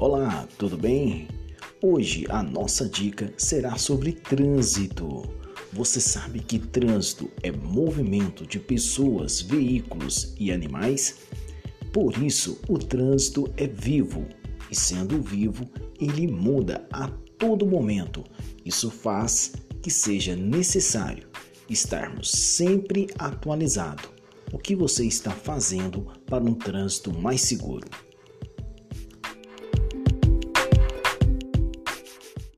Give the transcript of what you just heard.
Olá, tudo bem? Hoje a nossa dica será sobre trânsito. Você sabe que trânsito é movimento de pessoas, veículos e animais? Por isso, o trânsito é vivo e, sendo vivo, ele muda a todo momento. Isso faz que seja necessário estarmos sempre atualizados. O que você está fazendo para um trânsito mais seguro?